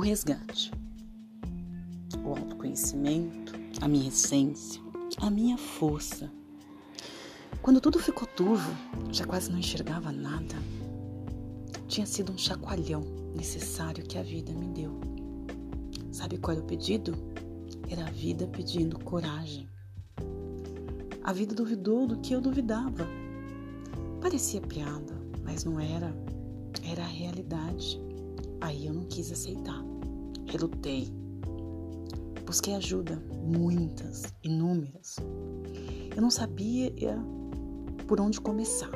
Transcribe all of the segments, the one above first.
resgate, o autoconhecimento, a minha essência, a minha força. Quando tudo ficou turvo, já quase não enxergava nada. Tinha sido um chacoalhão necessário que a vida me deu. Sabe qual era o pedido? Era a vida pedindo coragem. A vida duvidou do que eu duvidava. Parecia piada, mas não era. Era a realidade. Aí eu não quis aceitar. Relutei. Busquei ajuda, muitas, inúmeras. Eu não sabia por onde começar,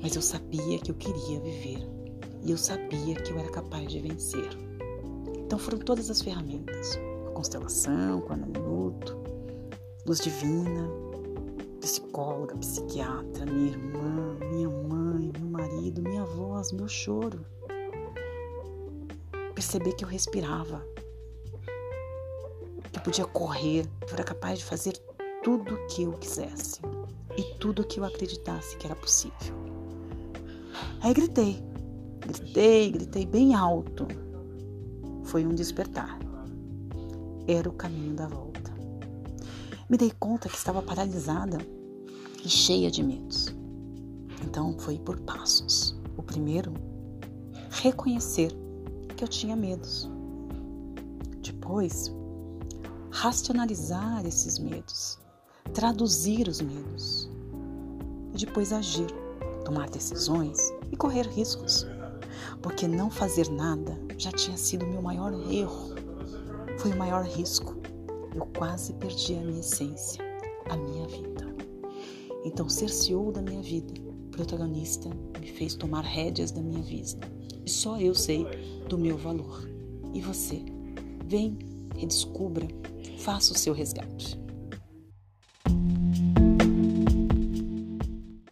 mas eu sabia que eu queria viver e eu sabia que eu era capaz de vencer. Então foram todas as ferramentas: a constelação, o minuto, luz divina, psicóloga, psiquiatra, minha irmã, minha mãe, meu marido, minha voz, meu choro perceber que eu respirava, que eu podia correr, que eu era capaz de fazer tudo o que eu quisesse e tudo o que eu acreditasse que era possível. Aí gritei, gritei, gritei bem alto. Foi um despertar. Era o caminho da volta. Me dei conta que estava paralisada e cheia de medos. Então foi por passos. O primeiro, reconhecer que eu tinha medos. Depois, racionalizar esses medos, traduzir os medos. E depois agir, tomar decisões e correr riscos. Porque não fazer nada já tinha sido o meu maior erro. Foi o maior risco. Eu quase perdi a minha essência, a minha vida. Então, ser CEO da minha vida, protagonista, me fez tomar rédeas da minha vida e só eu sei do meu valor. E você? Vem, redescubra, faça o seu resgate.